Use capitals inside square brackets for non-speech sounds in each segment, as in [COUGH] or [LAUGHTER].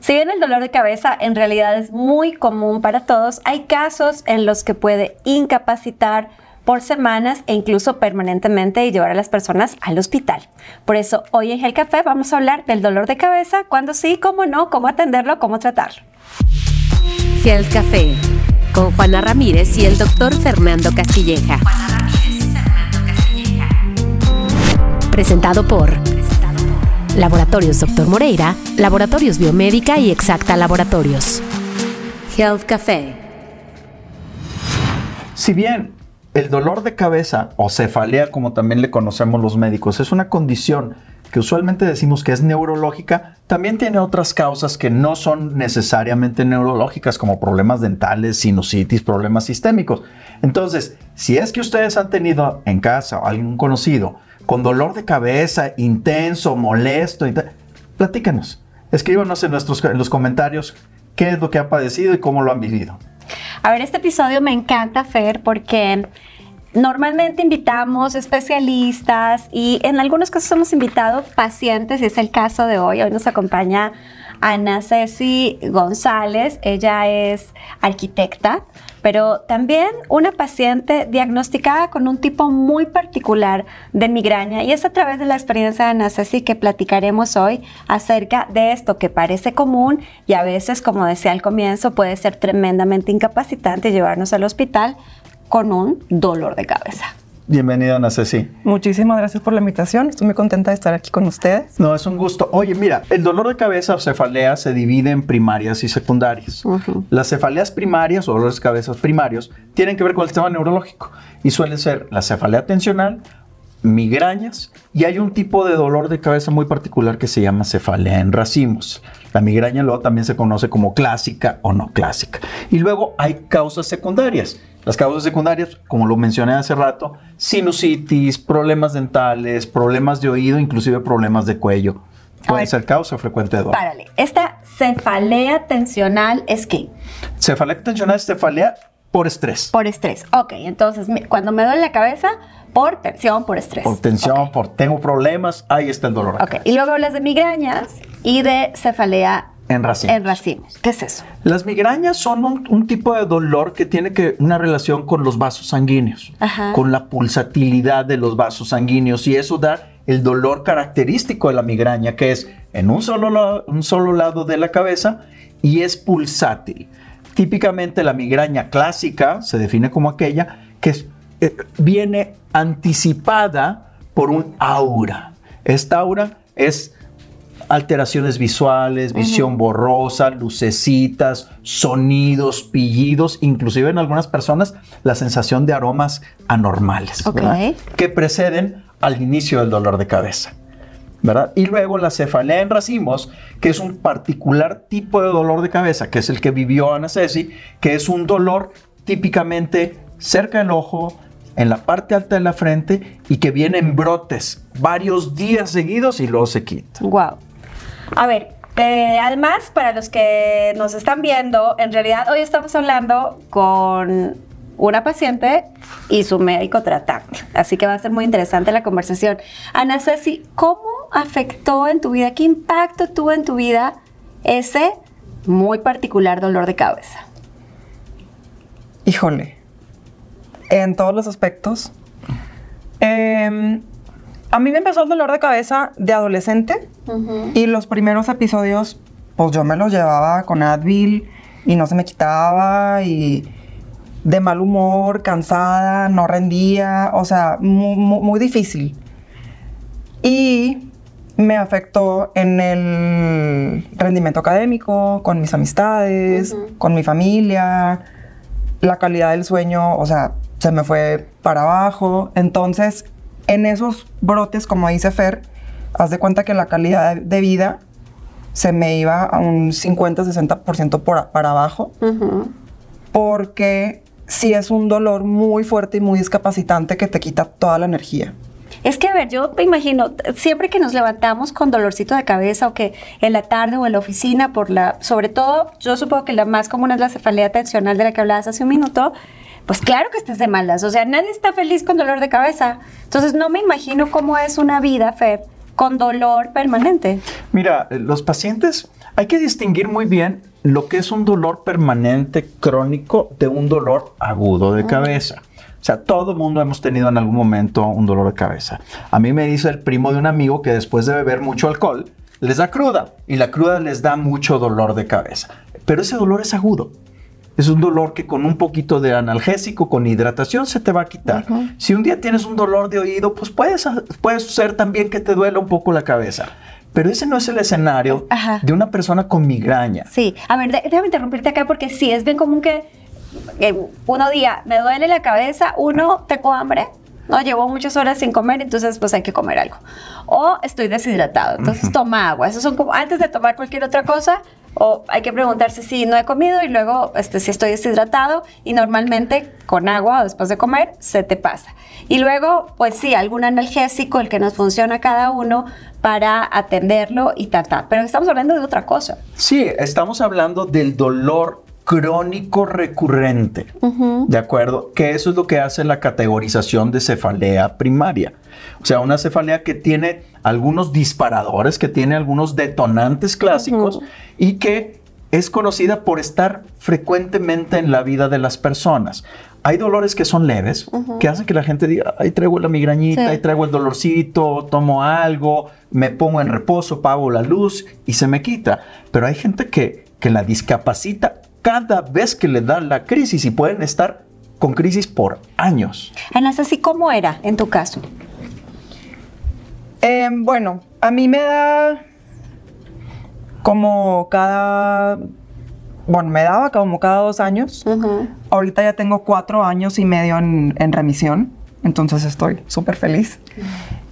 Si bien el dolor de cabeza en realidad es muy común para todos, hay casos en los que puede incapacitar por semanas e incluso permanentemente y llevar a las personas al hospital. Por eso hoy en el Café vamos a hablar del dolor de cabeza, cuándo sí, cómo no, cómo atenderlo, cómo tratarlo. Health Café con Juana Ramírez y el doctor Fernando Castilleja. Presentado por Laboratorios Dr. Moreira, Laboratorios Biomédica y Exacta Laboratorios. Health Café. Si bien el dolor de cabeza o cefalea, como también le conocemos los médicos, es una condición que usualmente decimos que es neurológica, también tiene otras causas que no son necesariamente neurológicas, como problemas dentales, sinusitis, problemas sistémicos. Entonces, si es que ustedes han tenido en casa o algún conocido con dolor de cabeza intenso, molesto, platícanos. Escríbanos en, nuestros, en los comentarios qué es lo que ha padecido y cómo lo han vivido. A ver, este episodio me encanta, Fer, porque normalmente invitamos especialistas y en algunos casos hemos invitado pacientes, y es el caso de hoy. Hoy nos acompaña Ana Ceci González, ella es arquitecta, pero también una paciente diagnosticada con un tipo muy particular de migraña y es a través de la experiencia de Ana Ceci que platicaremos hoy acerca de esto que parece común y a veces, como decía al comienzo, puede ser tremendamente incapacitante llevarnos al hospital con un dolor de cabeza. Bienvenida, Ana Ceci. Muchísimas gracias por la invitación. Estoy muy contenta de estar aquí con ustedes. No, es un gusto. Oye, mira, el dolor de cabeza o cefalea se divide en primarias y secundarias. Las cefaleas primarias o dolores de cabeza primarios tienen que ver con el sistema neurológico y suelen ser la cefalea tensional, migrañas y hay un tipo de dolor de cabeza muy particular que se llama cefalea en racimos. La migraña luego también se conoce como clásica o no clásica. Y luego hay causas secundarias las causas secundarias, como lo mencioné hace rato, sinusitis, problemas dentales, problemas de oído, inclusive problemas de cuello. Puede ser causa frecuente de dolor. Párale, esta cefalea tensional es qué? Cefalea tensional es cefalea por estrés. Por estrés. Ok, entonces cuando me duele la cabeza, por tensión, por estrés. Por tensión, por tengo problemas, ahí está el dolor. Ok, y luego hablas de migrañas y de cefalea en racimos. En racimos. ¿Qué es eso? Las migrañas son un, tipo de dolor que tiene que, una relación con los vasos sanguíneos, con la pulsatilidad de los vasos sanguíneos y eso da el dolor característico de la migraña, que es en un solo, un solo lado de la cabeza y es pulsátil. Típicamente la migraña clásica se define como aquella que eh, viene anticipada por un aura. Esta aura es alteraciones visuales, visión borrosa, lucecitas, sonidos, pillidos, inclusive en algunas personas la sensación de aromas anormales que preceden al inicio del dolor de cabeza. ¿verdad? Y luego la cefalea en racimos, que es un particular tipo de dolor de cabeza, que es el que vivió Ana Ceci, que es un dolor típicamente cerca del ojo, en la parte alta de la frente y que viene en brotes varios días seguidos y luego se quita. Wow. A ver, eh, además, para los que nos están viendo, en realidad hoy estamos hablando con una paciente y su médico tratante. Así que va a ser muy interesante la conversación. Ana Ceci, ¿cómo afectó en tu vida, qué impacto tuvo en tu vida ese muy particular dolor de cabeza? Híjole, en todos los aspectos. Eh, a mí me empezó el dolor de cabeza de adolescente y los primeros episodios, pues yo me los llevaba con Advil y no se me quitaba y de mal humor, cansada, no rendía, o sea, muy, difícil. Y me afectó en el rendimiento académico, con mis amistades, con mi familia, la calidad del sueño, o sea, se me fue para abajo. Entonces, en esos brotes, como dice Fer, haz de cuenta que la calidad de vida se me iba a un 50-60% para abajo, porque sí es un dolor muy fuerte y muy discapacitante que te quita toda la energía. Es que, a ver, yo me imagino, siempre que nos levantamos con dolorcito de cabeza o que en la tarde o en la oficina, por la, sobre todo, yo supongo que la más común es la cefalea tensional de la que hablabas hace un minuto, pues claro que estés de malas. O sea, nadie está feliz con dolor de cabeza. Entonces, no me imagino cómo es una vida, Fer, con dolor permanente. Mira, los pacientes, hay que distinguir muy bien lo que es un dolor permanente crónico de un dolor agudo de cabeza. O sea, todo el mundo hemos tenido en algún momento un dolor de cabeza. A mí me dice el primo de un amigo que después de beber mucho alcohol, les da cruda y la cruda les da mucho dolor de cabeza. Pero ese dolor es agudo. Es un dolor que con un poquito de analgésico, con hidratación, se te va a quitar. Si un día tienes un dolor de oído, pues puede ser también que te duela un poco la cabeza. Pero ese no es el escenario de una persona con migraña. Sí, a ver, déjame interrumpirte acá porque sí, es bien común que uno día me duele la cabeza, uno tengo hambre, no llevo muchas horas sin comer, entonces pues hay que comer algo. O estoy deshidratado, entonces toma agua. Eso son como antes de tomar cualquier otra cosa, o hay que preguntarse si no he comido y luego este, si estoy deshidratado y normalmente con agua o después de comer se te pasa. Y luego, pues sí, algún analgésico, el que nos funciona a cada uno para atenderlo y tratar. Pero estamos hablando de otra cosa. Sí, estamos hablando del dolor crónico recurrente, ¿de acuerdo? Que eso es lo que hace la categorización de cefalea primaria. O sea, una cefalea que tiene algunos disparadores, que tiene algunos detonantes clásicos y que es conocida por estar frecuentemente en la vida de las personas. Hay dolores que son leves, que hacen que la gente diga, ahí traigo la migrañita, ahí traigo el dolorcito, tomo algo, me pongo en reposo, apago la luz y se me quita. Pero hay gente que, que la discapacita cada vez que le da la crisis y pueden estar con crisis por años. Ana, así cómo era en tu caso? Em, bueno, a mí me da como cada, bueno, me daba como cada dos años. Ahorita ya tengo cuatro años y medio en, en remisión, entonces estoy súper feliz.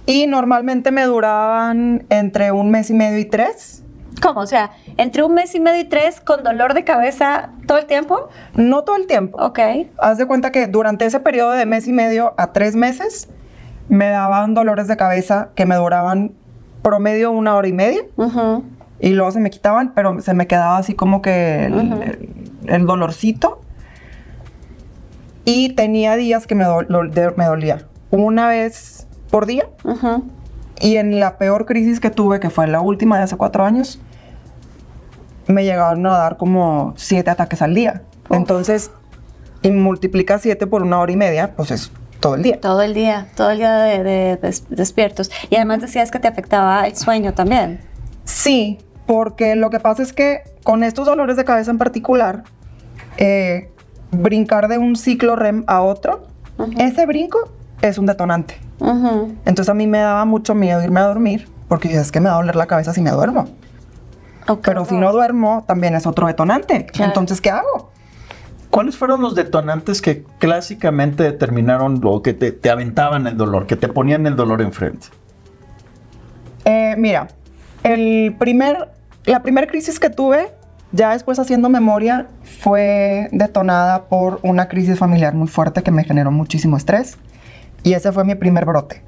Y normalmente me duraban entre un mes y medio y tres. ¿Cómo? O sea, entre un mes y medio y tres con dolor de cabeza todo el tiempo? No todo el tiempo. Ok. Haz de cuenta que durante ese periodo de mes y medio a tres meses me daban dolores de cabeza que me duraban promedio una hora y media. Y luego se me quitaban, pero se me quedaba así como que el, dolorcito. Y tenía días que me, me dolía. Una vez por día. Y en la peor crisis que tuve, que fue la última de hace cuatro años, me llegaron a dar como siete ataques al día. Entonces, y multiplica siete por una hora y media, pues es todo el día. Todo el día, todo el día de, despiertos. Y además decías que te afectaba el sueño también. Sí, porque lo que pasa es que con estos dolores de cabeza en particular, eh, brincar de un ciclo REM a otro, ese brinco es un detonante. Entonces a mí me daba mucho miedo irme a dormir, porque es que me va a doler la cabeza si me duermo. Pero si no duermo, también es otro detonante. Entonces, ¿qué hago? ¿Cuáles fueron los detonantes que clásicamente determinaron o que te, aventaban el dolor, que te ponían el dolor enfrente? Eh, mira, el primer, la primera crisis que tuve, ya después haciendo memoria, fue detonada por una crisis familiar muy fuerte que me generó muchísimo estrés. Y ese fue mi primer brote.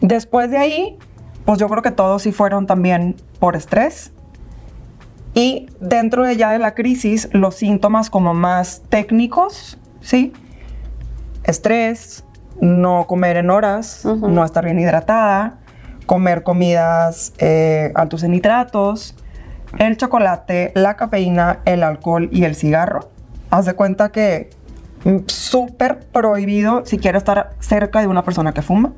Después de ahí, pues yo creo que todos sí fueron también por estrés. Y dentro de ya de la crisis, los síntomas como más técnicos, ¿sí? Estrés, no comer en horas, no estar bien hidratada, comer comidas eh, altos en nitratos, el chocolate, la cafeína, el alcohol y el cigarro. Haz de cuenta que mm, súper prohibido si quiero estar cerca de una persona que fuma,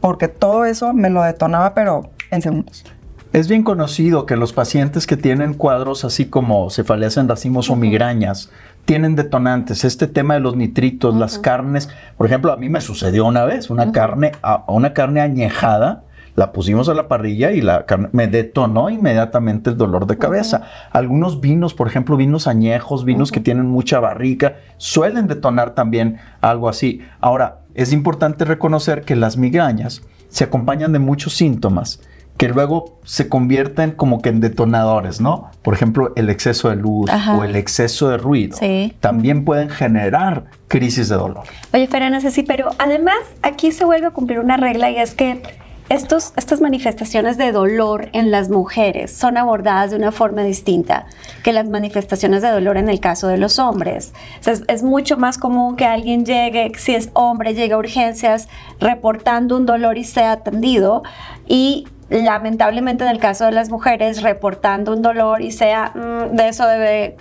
porque todo eso me lo detonaba, pero en segundos. Es bien conocido que los pacientes que tienen cuadros así como cefaleas en racimos o migrañas tienen detonantes. Este tema de los nitritos, las carnes, por ejemplo, a mí me sucedió una vez, una carne, una carne añejada, la pusimos a la parrilla y la carne me detonó inmediatamente el dolor de cabeza. Algunos vinos, por ejemplo, vinos añejos, vinos que tienen mucha barrica, suelen detonar también algo así. Ahora, es importante reconocer que las migrañas se acompañan de muchos síntomas que luego se convierten como que en detonadores, ¿no? Por ejemplo, el exceso de luz o el exceso de ruido también pueden generar crisis de dolor. Oye, Ferana, sí, pero además aquí se vuelve a cumplir una regla y es que estos, estas manifestaciones de dolor en las mujeres son abordadas de una forma distinta que las manifestaciones de dolor en el caso de los hombres. es, mucho más común que alguien llegue, si es hombre, llegue a urgencias reportando un dolor y sea atendido y lamentablemente en el caso de las mujeres reportando un dolor y sea mm, de eso debe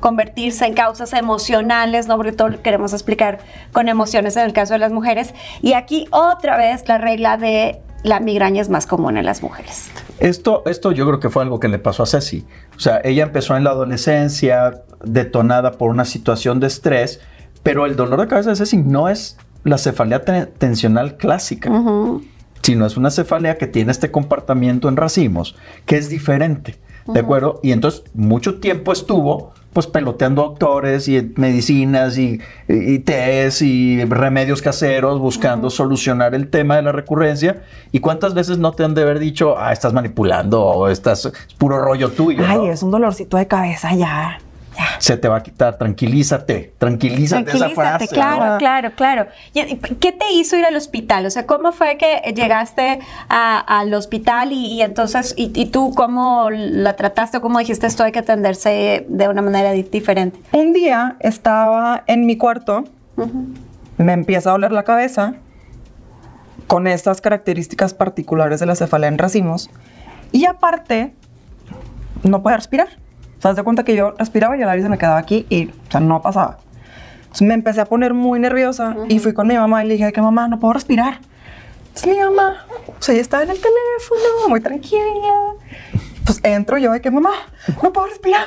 convertirse en causas emocionales, ¿no? Porque todo lo queremos explicar con emociones en el caso de las mujeres. Y aquí otra vez la regla de la migraña es más común en las mujeres. Esto, esto yo creo que fue algo que le pasó a Ceci. O sea, ella empezó en la adolescencia detonada por una situación de estrés, pero el dolor de cabeza de Ceci no es la cefalea tensional clásica, sino es una cefalea que tiene este comportamiento en racimos, que es diferente, ¿de acuerdo? Y entonces mucho tiempo estuvo pues peloteando doctores y medicinas y, y, tés y remedios caseros buscando solucionar el tema de la recurrencia. ¿Y cuántas veces no te han de haber dicho, ah, estás manipulando o estás, es puro rollo tuyo? Ay, es un dolorcito de cabeza ya se te va a quitar, tranquilízate, tranquilízate, esa frase. Claro, claro, claro. ¿Qué te hizo ir al hospital? O sea, ¿cómo fue que llegaste al hospital y, entonces, y, tú cómo la trataste cómo dijiste esto hay que atenderse de una manera diferente? Un día estaba en mi cuarto, me empieza a doler la cabeza con estas características particulares de la cefalea en racimos y aparte no puedo respirar sea, de cuenta que yo respiraba y el aire se me quedaba aquí y, o sea, no pasaba. Entonces me empecé a poner muy nerviosa y fui con mi mamá y le dije que mamá, no puedo respirar. Entonces mi mamá, o sea, ella estaba en el teléfono, muy tranquila. Pues entro yo de que mamá, no puedo respirar.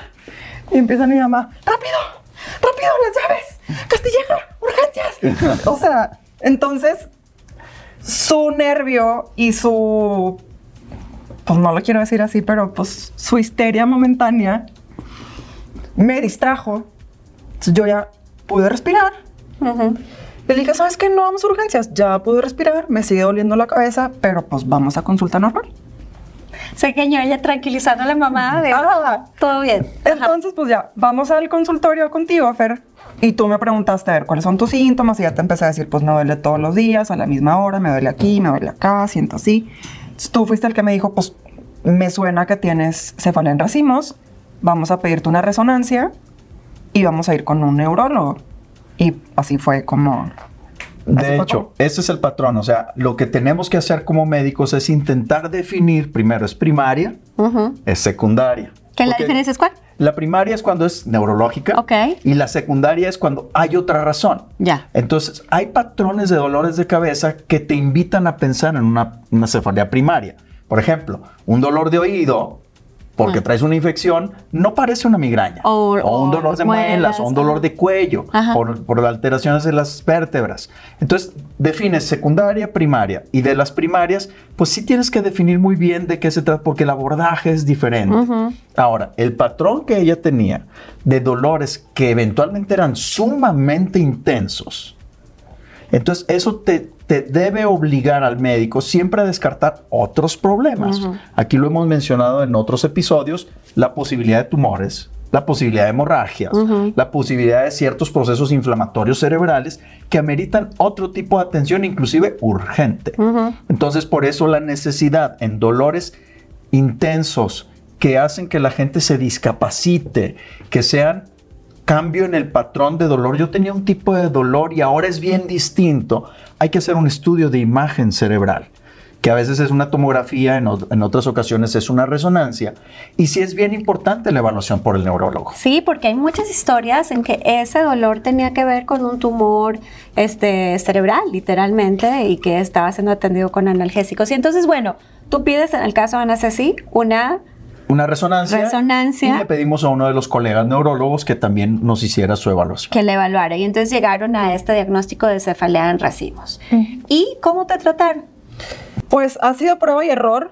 Y empieza mi mamá, rápido, rápido, las llaves, Castilleja, urgencias. o sea, entonces su nervio y su, pues no lo quiero decir así, pero pues su histeria momentánea me distrajo. Entonces yo ya pude respirar. Le dije, ¿sabes qué? No vamos a urgencias. Ya pude respirar, me sigue doliendo la cabeza, pero pues vamos a consulta normal. Sé que ella tranquilizando a la mamá de todo bien. Entonces, pues ya, vamos al consultorio contigo, Fer. Y tú me preguntaste, a ver, ¿cuáles son tus síntomas? Y ya te empecé a decir, pues me duele todos los días, a la misma hora, me duele aquí, me duele acá, siento así. Entonces, tú fuiste el que me dijo, pues me suena que tienes cefalea en racimos, vamos a pedirte una resonancia y vamos a ir con un neurólogo. Y así fue como... De hecho, ese es el patrón. O sea, lo que tenemos que hacer como médicos es intentar definir, primero es primaria, es secundaria. ¿Qué la diferencia es cuál? La primaria es cuando es neurológica y la secundaria es cuando hay otra razón. Ya. Entonces, hay patrones de dolores de cabeza que te invitan a pensar en una, una cefalea primaria. Por ejemplo, un dolor de oído porque ah. traes una infección, no parece una migraña. O, un dolor de muelas, o un dolor de cuello, por, por, alteraciones de las vértebras. Entonces, defines secundaria, primaria. Y de las primarias, pues sí tienes que definir muy bien de qué se trata, porque el abordaje es diferente. Ahora, el patrón que ella tenía de dolores que eventualmente eran sumamente intensos, entonces eso te, te debe obligar al médico siempre a descartar otros problemas. Aquí lo hemos mencionado en otros episodios, la posibilidad de tumores, la posibilidad de hemorragias, la posibilidad de ciertos procesos inflamatorios cerebrales que ameritan otro tipo de atención, inclusive urgente. Entonces, por eso la necesidad en dolores intensos que hacen que la gente se discapacite, que sean cambio en el patrón de dolor. Yo tenía un tipo de dolor y ahora es bien distinto. Hay que hacer un estudio de imagen cerebral que a veces es una tomografía, en, otras ocasiones es una resonancia. Y sí es bien importante la evaluación por el neurólogo. Sí, porque hay muchas historias en que ese dolor tenía que ver con un tumor este, cerebral, literalmente, y que estaba siendo atendido con analgésicos. Y entonces, bueno, tú pides en el caso de Ana Ceci una una resonancia, Y le pedimos a uno de los colegas neurólogos que también nos hiciera su evaluación. Que le evaluara. Y entonces llegaron a este diagnóstico de cefalea en racimos. ¿Y cómo te trataron? Pues ha sido prueba y error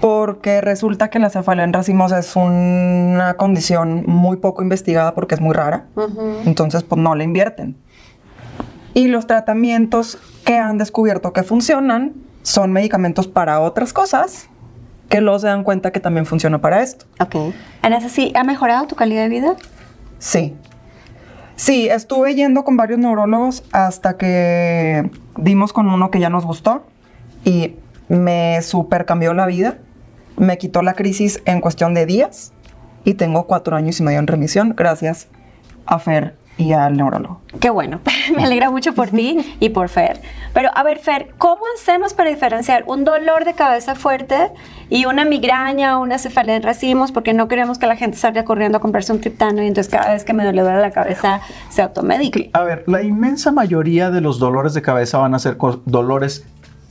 porque resulta que la cefalea en racimos es una condición muy poco investigada porque es muy rara. Entonces, pues no le invierten. Y los tratamientos que han descubierto que funcionan son medicamentos para otras cosas que luego se dan cuenta que también funciona para esto. Ok. Ana, sí, ¿ha mejorado tu calidad de vida? Sí. Sí, estuve yendo con varios neurólogos hasta que dimos con uno que ya nos gustó y me super cambió la vida. Me quitó la crisis en cuestión de días y tengo cuatro años y medio en remisión gracias a Fer y al neurólogo. Qué bueno, [LAUGHS] me alegra mucho por ti y por Fer. Pero a ver, Fer, ¿cómo hacemos para diferenciar un dolor de cabeza fuerte y una migraña o una cefalea en racimos? Porque no queremos que la gente salga corriendo a comprarse un triptano y entonces cada vez que me duele la cabeza se automedique. A ver, la inmensa mayoría de los dolores de cabeza van a ser dolores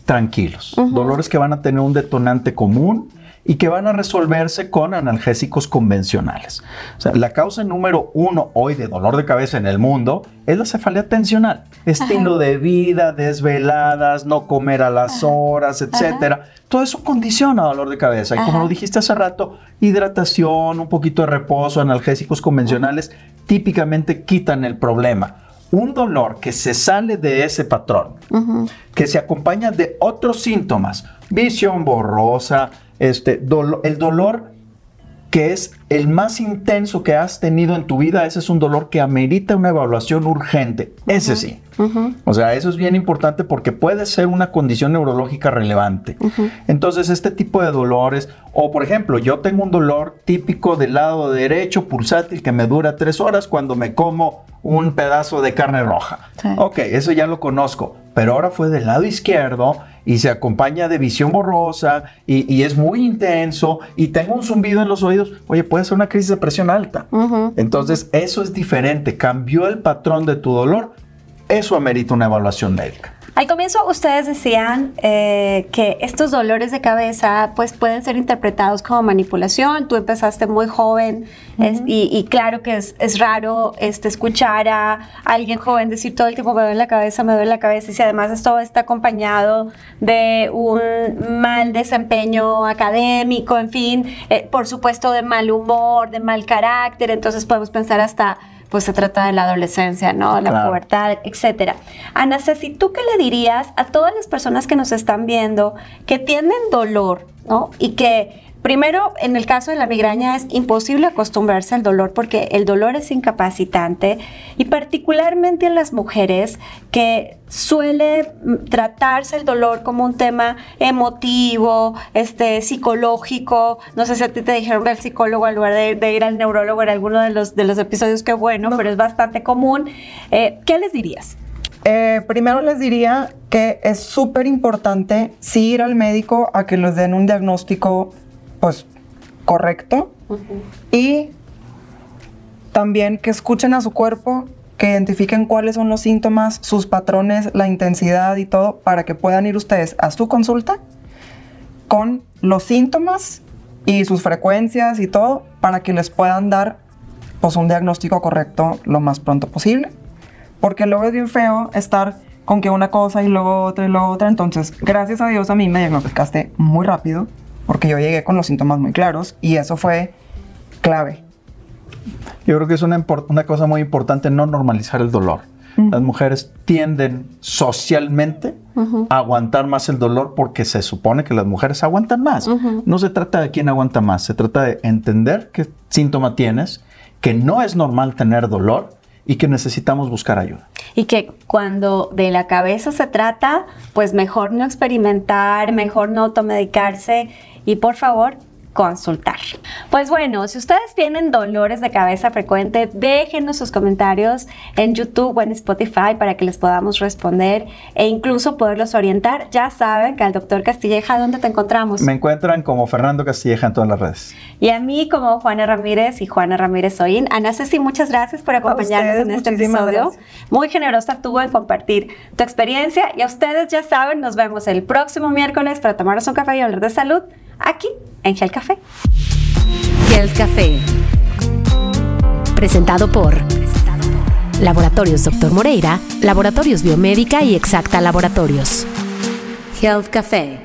tranquilos, dolores que van a tener un detonante común y que van a resolverse con analgésicos convencionales. O sea, la causa número uno hoy de dolor de cabeza en el mundo es la cefalea tensional. Estilo de vida, desveladas, no comer a las horas, etcétera. Todo eso condiciona dolor de cabeza. Y como lo dijiste hace rato, hidratación, un poquito de reposo, analgésicos convencionales típicamente quitan el problema un dolor que se sale de ese patrón, que se acompaña de otros síntomas, visión borrosa, este, el dolor que es el más intenso que has tenido en tu vida, ese es un dolor que amerita una evaluación urgente. Ese sí. O sea, eso es bien importante porque puede ser una condición neurológica relevante. Entonces, este tipo de dolores, o por ejemplo, yo tengo un dolor típico del lado derecho, pulsátil, que me dura tres horas cuando me como un pedazo de carne roja. Ok, eso ya lo conozco, pero ahora fue del lado izquierdo y se acompaña de visión borrosa y, es muy intenso y tengo un zumbido en los oídos. Oye, puede ser una crisis de presión alta. Entonces, eso es diferente. Cambió el patrón de tu dolor. Eso amerita una evaluación médica. Al comienzo ustedes decían eh, que estos dolores de cabeza pues pueden ser interpretados como manipulación. Tú empezaste muy joven y, claro que es, raro este, escuchar a alguien joven decir todo el tiempo me duele la cabeza, me duele la cabeza y si además esto está acompañado de un mal desempeño académico, en fin, eh, por supuesto de mal humor, de mal carácter, entonces podemos pensar hasta pues se trata de la adolescencia, ¿no? La pubertad, etcétera. Ana Ceci, ¿tú qué le dirías a todas las personas que nos están viendo que tienen dolor, ¿no? Y que Primero, en el caso de la migraña es imposible acostumbrarse al dolor porque el dolor es incapacitante y particularmente en las mujeres que suele tratarse el dolor como un tema emotivo, este, psicológico. No sé si a ti te dijeron al psicólogo en lugar de, ir al neurólogo en alguno de los, de los episodios, que bueno, pero es bastante común. Eh, ¿Qué les dirías? Eh, primero les diría que es súper importante sí ir al médico a que les den un diagnóstico pues correcto y también que escuchen a su cuerpo, que identifiquen cuáles son los síntomas, sus patrones, la intensidad y todo, para que puedan ir ustedes a su consulta con los síntomas y sus frecuencias y todo, para que les puedan dar pues un diagnóstico correcto lo más pronto posible. Porque luego es bien feo estar con que una cosa y luego otra y luego otra. Entonces, gracias a Dios a mí me diagnosticaste muy rápido porque yo llegué con los síntomas muy claros y eso fue clave. Yo creo que es una, una cosa muy importante no normalizar el dolor. Las mujeres tienden socialmente a aguantar más el dolor porque se supone que las mujeres aguantan más. No se trata de quién aguanta más, se trata de entender qué síntoma tienes, que no es normal tener dolor y que necesitamos buscar ayuda. Y que cuando de la cabeza se trata, pues mejor no experimentar, mejor no automedicarse y por favor consultar. Pues bueno, si ustedes tienen dolores de cabeza frecuente, déjenos sus comentarios en YouTube o en Spotify para que les podamos responder e incluso poderlos orientar. Ya saben que al doctor Castilleja, ¿dónde te encontramos? Me encuentran como Fernando Castilleja en todas las redes. Y a mí como Juana Ramírez y Juana Ramírez Soin. Ana Ceci, muchas gracias por acompañarnos en este episodio. Muy generosa tuvo en compartir tu experiencia y a ustedes ya saben, nos vemos el próximo miércoles para tomarnos un café y hablar de salud aquí en Gel Café. Gel Café. Presentado por Laboratorios Dr. Moreira, Laboratorios Biomédica y Exacta Laboratorios. Health Café.